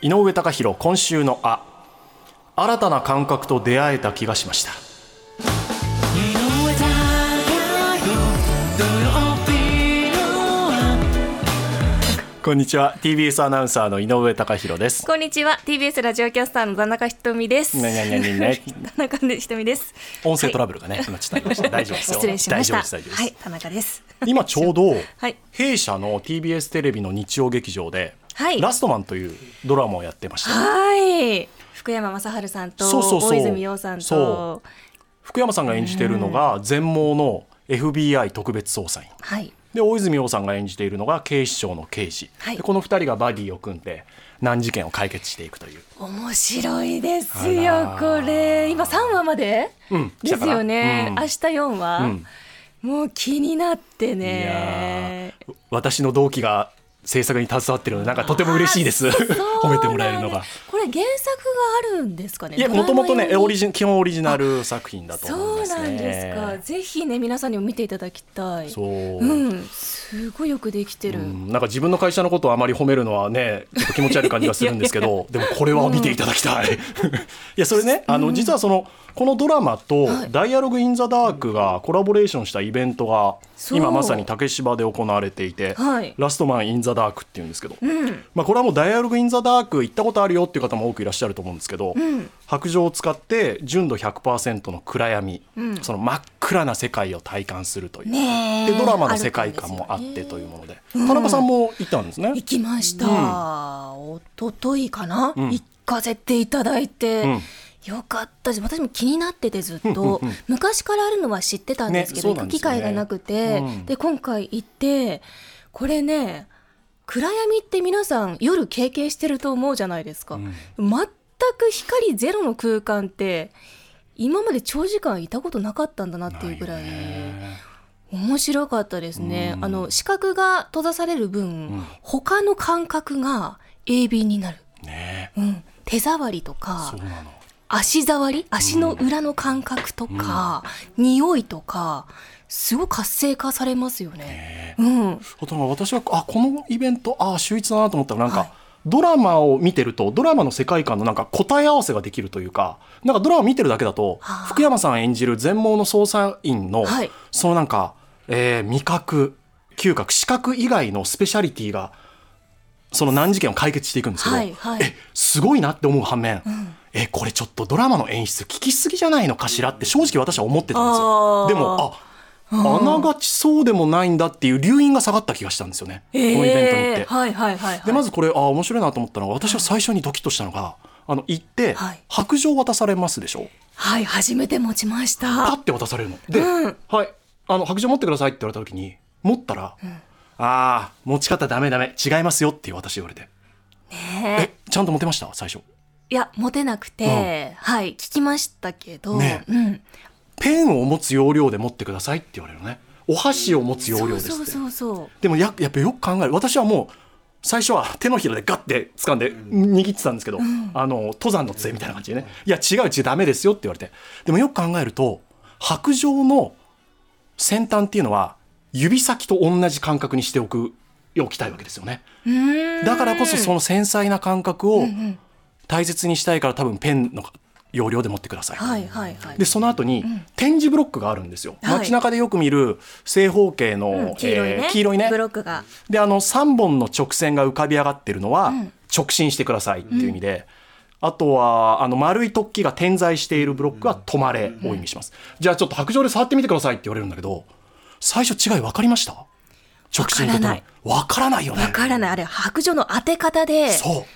井上貴博今週のあ新たな感覚と出会えた気がしました。こんにちは。TBS アナウンサーの井上貴博です。こんにちは。TBS ラジオキャスターの田中ひとみです。ねねねねね。田中ひとみです。音声トラブルがね、今ちょっとありました。大丈夫ですよ。失礼しました。大丈夫です大丈夫です、はい。田中です。今ちょうど、はい。弊社の TBS テレビの日曜劇場で、はいラストマンというドラマをやってました。はい。福山雅治さんと大泉洋さんそと福山さんが演じているのが全盲の FBI 特別捜査員。はい。で大泉洋さんが演じているのが警視庁の刑事、はい。でこの2人がバディを組んで難事件を解決していくという。面白いですあよらこれ。今3話まで、うん。ですよね、うん。明日4話、うん。もう気になってね。ー。私の同期が制作に携わってるのでなんかとても嬉しいです。褒めてもらえるのが。これ原作があるんですかね？いやもともとねオリジン基本オリジナル作品だと思いそうますね。なんですか。ぜひね皆さんにも見ていただきたい。そう。うん、すごいよくできてる。うんなんか自分の会社のことをあまり褒めるのはねちょっと気持ち悪い感じがするんですけど でもこれは見ていただきたい、いやそれねあの実はそのこのドラマと「ダイアログ・イン・ザ・ダーク」がコラボレーションしたイベントがそう。今まさに竹芝で行われていてはい「ラストマン・イン・ザ・ダーク」っていうんですけど、うん、まあ、これはもう「ダイアログ・イン・ザ・ダーク」行ったことあるよっていう方も多くいらっしゃると思うんですけど、うん、白状を使って純度100%の暗闇、うん。その真っ暗な世界を体感するという、でドラマの世界観もあってというもので。うん田中さんも行ったんですね。行きました。一昨日かな、うん。行かせていただいて。うん。よかったし私も気になっててずっと、うんうんうん。昔からあるのは知ってたんですけど、ねね。行く機会がなくて、うん。で今回行ってこれね暗闇って皆さん夜経験してると思うじゃないですか、うん。全く光ゼロの空間って今まで長時間いたことなかったんだなっていうぐらい。面白かったですね、うん。あの視覚が閉ざされる分、ん。他の感覚が鋭敏になる、ね。うん、手触りとか足触り？足の裏の感覚とか、匂いとかすごい活性化されますよね。ねうん、あとは私はあこのイベントあ秀逸だなと思ったらなんか、はいドラマを見てるとドラマの世界観のなんか答え合わせができるというかなんかドラマ見てるだけだとはあ福山さん演じる全盲の捜査員の、はい。そのなんか、えー味覚嗅覚視覚以外のスペシャリティがその難事件を解決していくんですけど、はいはい。えすごいなって思う反面、ん。えこれちょっとドラマの演出聞きすぎじゃないのかしらって正直私は思ってたんですあよ。ー。でもああながちそうでもないんだっていう留飲が下がった気がしたんですよね、このイベントに行って。えーはいはいはいはい。でまずこれあ面白いなと思ったのが私は最初にドキッとしたのがあの行ってはい。白状渡されますでしょ？はい初めて持ちましパた。ッて渡されるの。で、うん。はいあの白状持ってくださいって言われた時に持ったら、ああ持ち方ダメダメ違いますよっていう私言われて、ねえ。ちゃんと持てました？最初。いや持てなくて、はい聞きましたけど、ねうん、ペンを持つ要領で持ってくださいって言われるのね。お箸を持つ要領ですって。そうそうそうそう。でもややっぱよく考える。私はもう最初は手のひらでガッて掴んで握ってたんですけど、あの登山の杖みたいな感じでね「いや違う違うダメですよ」って言われて。でもよく考えると白状の先端っていうのは指先と同じ感覚にしておくおきたいわけですよね。だからこそその繊細な感覚をん。大切にしたいから多分ペンの要領で持ってください、はいはいはい。でその後に点字ブロックがあるんですよ、はい。街中でよく見る正方形の、うん黄色いね、えー黄色いね。ブロックが。であの3本の直線が浮かび上がってるのはん。直進してくださいっていう意味で、あとはあの丸い突起が点在しているブロックは止まれを意味します、じゃあちょっと白状で触ってみてくださいって言われるんだけど最初違い分かりました？直進と止まれ。分からない。よね。わからない。あれ白状の当て方でそ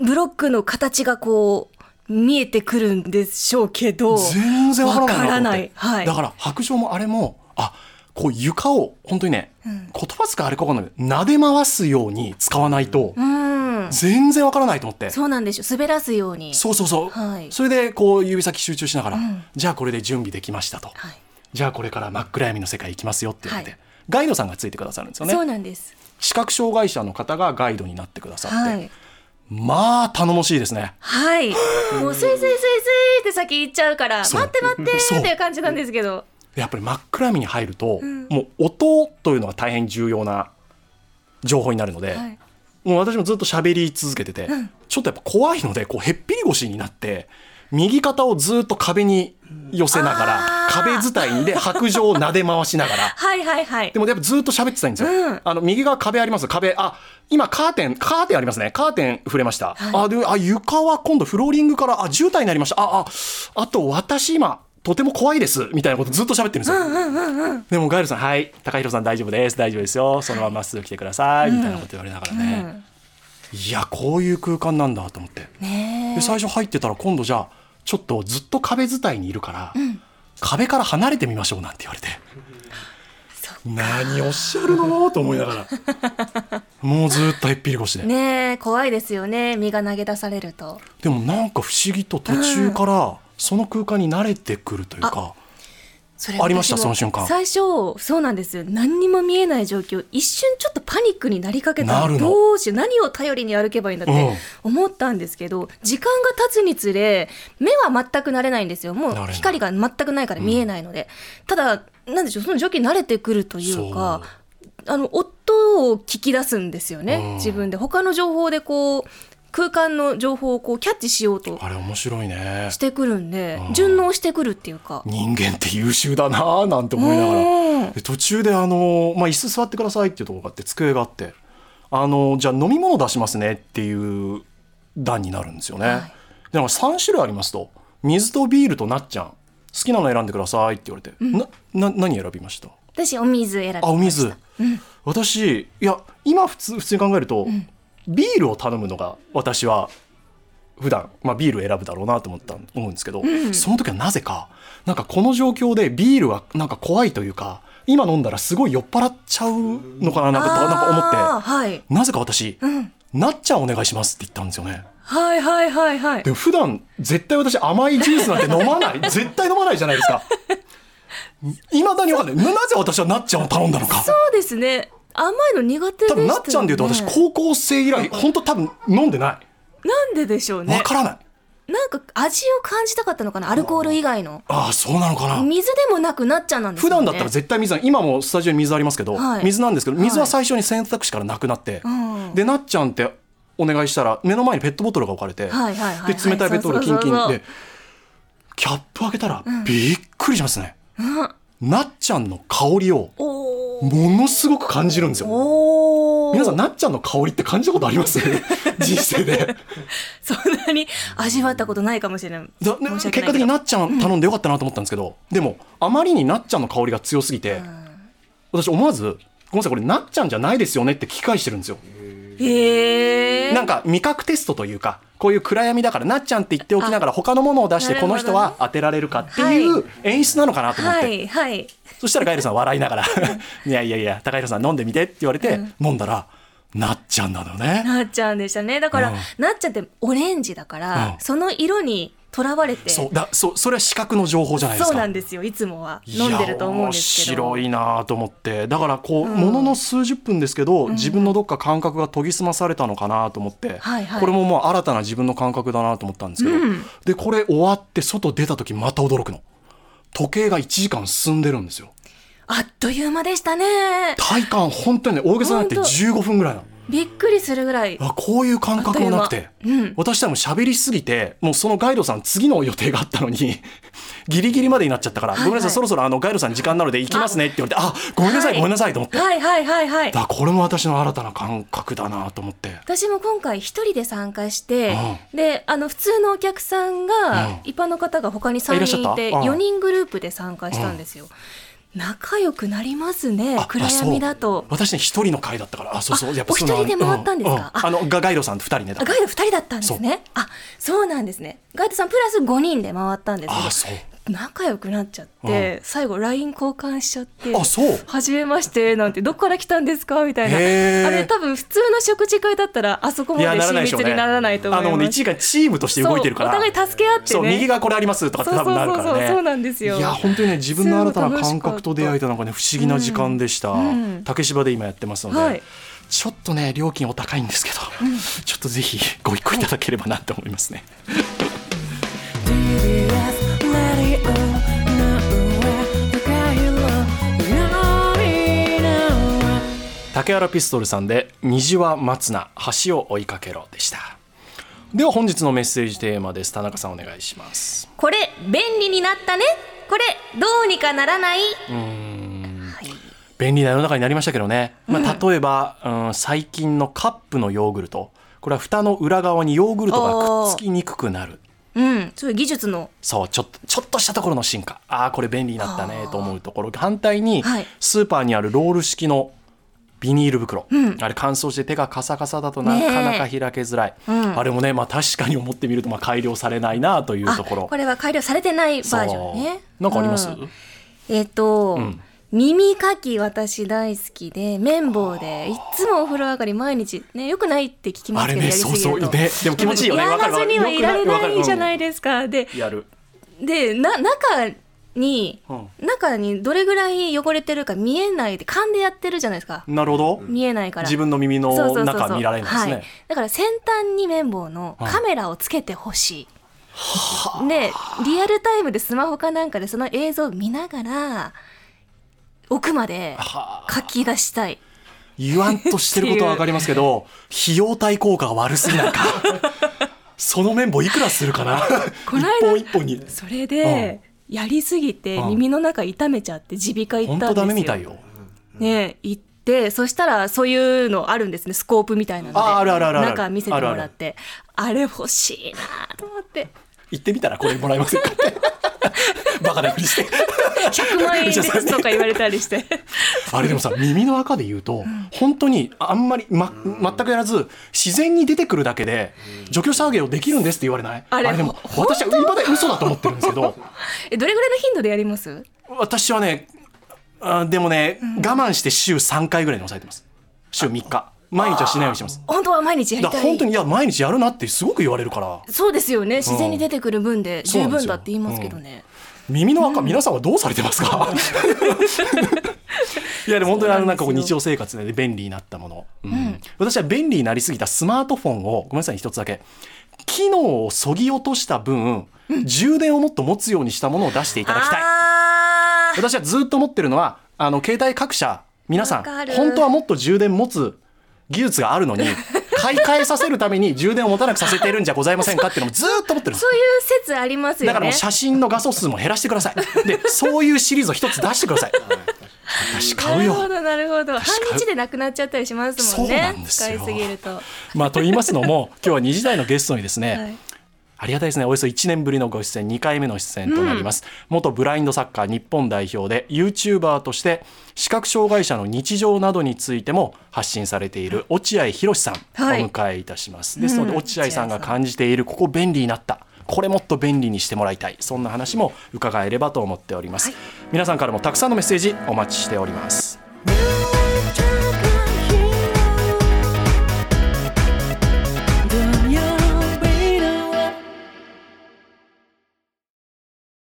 う。ブロックの形がこう見えてくるんでしょうけど全然わからないはい。だから白状もあれもあこう床を本当にね、言葉使いあれか分かんないけど撫で回すように使わないとうん。全然わからないと思って、そうなんでしょ滑らすように。そうそうそう、はい。それでこう指先集中しながら、ん。じゃあこれで準備できましたと、はい。じゃあこれから真っ暗闇の世界行きますよって言って、はい。ガイドさんがついてくださるんですよそうねなんです。視覚障害者の方がガイドになってくださって、はいまあ頼もしいですね。はい。もうスイスイスイスイって先行っちゃうから待って待ってっていう感じなんですけど。やっぱり真っ暗闇に入ると、ん。もう音というのが大変重要な情報になるので、はい。もう私もずっと喋り続けてて、ちょっとやっぱ怖いのでこうへっぴり腰になって右肩をずっと壁に寄せながら壁伝いで白状を撫で回しながら。はいはいはい。でもやっぱずっと喋ってたいんですよ。うん。あの右側壁あります壁あ今カーテンカーテンありますね。カーテン触れました。あであ床は今度フローリングからあ絨毯になりました。あああと私今とても怖いです。みたいなことずっと喋ってるんですよ。でもガイルさんはい。高弘さん大丈夫です。大丈夫ですよ。そのまままっすぐ来てください。みたいなこと言われながらね。いやこういう空間なんだと思って。ねで最初入ってたら今度じゃあちょっとずっと壁伝いにいるから、壁から離れてみましょうなんて言われて。何おっしゃるのと思いながら。もうずっとへっぴり腰で、えねえ怖いですよね。身が投げ出されると。でもなんか不思議と途中からその空間に慣れてくるというか、ありましたその瞬間。最初そうなんですよ。何にも見えない状況。一瞬ちょっとパニックになりかけた。なるの。どうしよう。何を頼りに歩けばいいんだって思ったんですけど、時間が経つにつれ目は全く慣れないんですよ。もう光が全くないから見えないので、ただなんでしょうその状況に慣れてくるというかあの音を聞き出すんですよね、うん。自分で。他の情報でこう空間の情報をこうキャッチしようとあれ面白いね。してくるんでうん。順応してくるっていうか。人間って優秀だなぁなんて思いながら。途中であの、まあ、椅子座ってくださいっていうところがあって机があってあのじゃあ飲み物出しますねっていう段になるんですよね。はい。でなんか3種類ありますと。水とビールとなっちゃん。好きなの選んでくださいって言われて、なな何選びました？私お水選びました。あお水、私いや今普通普通に考えると、ビールを頼むのが私は普段まあビールを選ぶだろうなと思った思うんですけど、その時はなぜかなんかこの状況でビールはなんか怖いというか今飲んだらすごい酔っ払っちゃうのかななんかとなんか思ってはい、なぜか私、うん、なっちゃんお願いしますって言ったんですよね。はいはいはいはい。でも普段絶対私甘いジュースなんて飲まない。絶対飲まないじゃないですか。いまだにわかんない。ななぜ私はなっちゃんを頼んだのか。そうですね甘いの苦手でしたよね。多分なっちゃんで言うと私高校生以来本当多分飲んでない。なんででしょうね。わからない、なんか味を感じたかったのかな？アルコール以外の。ああそうなのかな。水でもなくなっちゃんなんですよね。普段だったら絶対水今もスタジオに水ありますけど、はい。水なんですけどはい。水は最初に選択肢からなくなって、うん。でなっちゃんってお願いしたら目の前にペットボトルが置かれて、はいはいはいはいで冷たいペットボトルキンキン。でキャップ開けたらびっくりしますね、うんなっちゃんの香りをものすごく感じるんですよ。皆さんなっちゃんの香りって感じたことあります？人生で。そんなに味わったことないかもしれない結果的になっちゃん頼んでよかったなと思ったんですけど、でもあまりになっちゃんの香りが強すぎて、私思わず「ごめんなさいこれなっちゃんじゃないですよね」って聞き返してるんですよ。なんか味覚テストというかこういう暗闇だからなっちゃんって言っておきながら他のものを出してこの人は当てられるかっていう演出なのかなと思って、はいはい。そしたらガイルさん笑いながら「いやいやいや高弘さん飲んでみて」って言われて、飲んだらなっちゃんなのね。なっちゃんでしたね。だから、うん。なっちゃんってオレンジだから、うん。その色にとらわれて。そうだそそれは視覚の情報じゃないですか。そうなんですよ。いつもは。飲んでると思うんですけど。面白いなと思って。だからこう、ものの数十分ですけど、自分のどっか感覚が研ぎ澄まされたのかなと思って、はいはい。これももう新たな自分の感覚だなと思ったんですけど、うん。でこれ終わって外出た時また驚くの。時計が1時間進んでるんですよ。あっという間でしたね。体感本当にね大げさになって本当。15分ぐらいなのびっくりするぐらい。あこういう感覚もなくて、うん。私多分喋りすぎてもうそのガイドさん次の予定があったのに ギリギリまでになっちゃったから、はいごめんなさいはいそろそろあのガイドさん時間なので行きますねって言われてあごめんなさい、はい。ごめんなさいと思って、はいはいはいはい。だこれも私の新たな感覚だなと思って。私も今回一人で参加して、うであの普通のお客さんが、うん。一般の方が他に3あいらっしゃった。人いてうん。4人グループで参加したんですよ、仲良くなりますねあ暗闇だあと私ね一人の会だったから。あそうそう。あやっぱお一人で回ったんですか？ううあ。あのガガイドさんと二人ねガイド2人だったんですね。あそうなんですね。ガイドさんプラス5人で回ったんですけど。あそう仲良くなっちゃって、最後 LINE 交換しちゃってあそう。はじめましてなんてどっから来たんですかみたいな。あれ多分普通の食事会だったらあそこまで親密にならないと思います。あの一時間チームとして動いてるから。お互い助け合ってね。そう右がこれありますとかって多分なるからねそうそうそうそうなんですよ。いや本当にね自分の新たな感覚と出会えたのがね不思議な時間でした、うん。竹芝で今やってますので、はい。ちょっとね料金お高いんですけど、ちょっとぜひご一行いただければなと思いますね、TBS Radio 竹原ピストルさんで虹は待つな橋を追いかけろでした。では本日のメッセージテーマです。田中さんお願いします。これ便利になったね。これどうにかならない。便利な世の中になりましたけどね、まあ、例えば、うん、最近のカップのヨーグルト。これは蓋の裏側にヨーグルトがくっつきにくくなる。うん。そういう技術の。そうちょっとちょっとしたところの進化。ああこれ便利になったねと思うところ。反対に、はい。スーパーにあるロール式のビニール袋、あれ乾燥して手がカサカサだとなかなか開けづらい、あれもね、まあ、確かに思ってみるとまあ改良されないなというあところ。これは改良されてないバージョンね。なんかあります、うん。えっ、と、ん。耳かき私大好きで綿棒でいつもお風呂上がり毎日ねよくないって聞きますけどあれねそうそう。ねでも気持ちいいよね。やらずにはいられないじゃないよですか。でくやる。でな中に、うん。中にどれぐらい汚れてるか見えないで勘でやってるじゃないですか。なるほど。見えないから。自分の耳の中見られないですね。はい、だから先端に綿棒のカメラをつけてほしい、でリアルタイムでスマホかなんかでその映像を見ながら奥まではあ。書き出したい。言わんとしてることは分かりますけど 費用対効果が悪すぎないか。その綿棒いくらするかな。この間一本一本に。それでやりすぎてうん。耳の中痛めちゃって耳鼻科行ったんですよ。本当ダメみたいよ。ね行ってそしたらそういうのあるんですね。スコープみたいなのでああるあるあるある。中見せてもらってあれ欲しいなと思って。行ってみたらこれもらえませんかって バカなふりして。100万円 ですとか言われたりして。あれでもさ耳の赤で言うと、本当にあんまり、ま、全くやらず自然に出てくるだけで除去作業できるんですって言われない？あれでもほ私は今まで嘘だと思ってるんですけど。えどれぐらいの頻度でやります？私はねあでもね、我慢して週3回ぐらいに抑えてます。週3日毎日はしないようにしてます。本当は毎日やりたい。本当にいや毎日やるなってすごく言われるから。そうですよね。自然に出てくる分で十分だって言いますけどね、耳の赤、皆さんはどうされてますか？いやでも本当にあのなんかこう日常生活で便利になったもの、うん。私は便利になりすぎたスマートフォンをごめんなさい一つだけ機能をそぎ落とした分、充電をもっと持つようにしたものを出していただきたい。私はずっと持ってるのはあの携帯各社皆さん本当はもっと充電持つ技術があるのに 買い替えさせるために充電を持たなくさせているんじゃございませんかっていうのもずっと思ってるんです。そういう説ありますよね。だからもう写真の画素数も減らしてください。で、そういうシリーズを一つ出してください。私買うよ。なるほどなるほど。半日でなくなっちゃったりしますもんそうなねんですよ。使いすぎると。まあと言いますのも、今日は2時台のゲストにですね、はいありがたいですね。およそ1年ぶりのご出演、2回目の出演となります。元ブラインドサッカー日本代表で、YouTuber として、視覚障害者の日常などについても発信されている落合博さん、はいお迎えいたします。ですので、うん落合さんが感じている、ここ便利になった。これもっと便利にしてもらいたい。そんな話も伺えればと思っております。皆さんからもたくさんのメッセージお待ちしております。「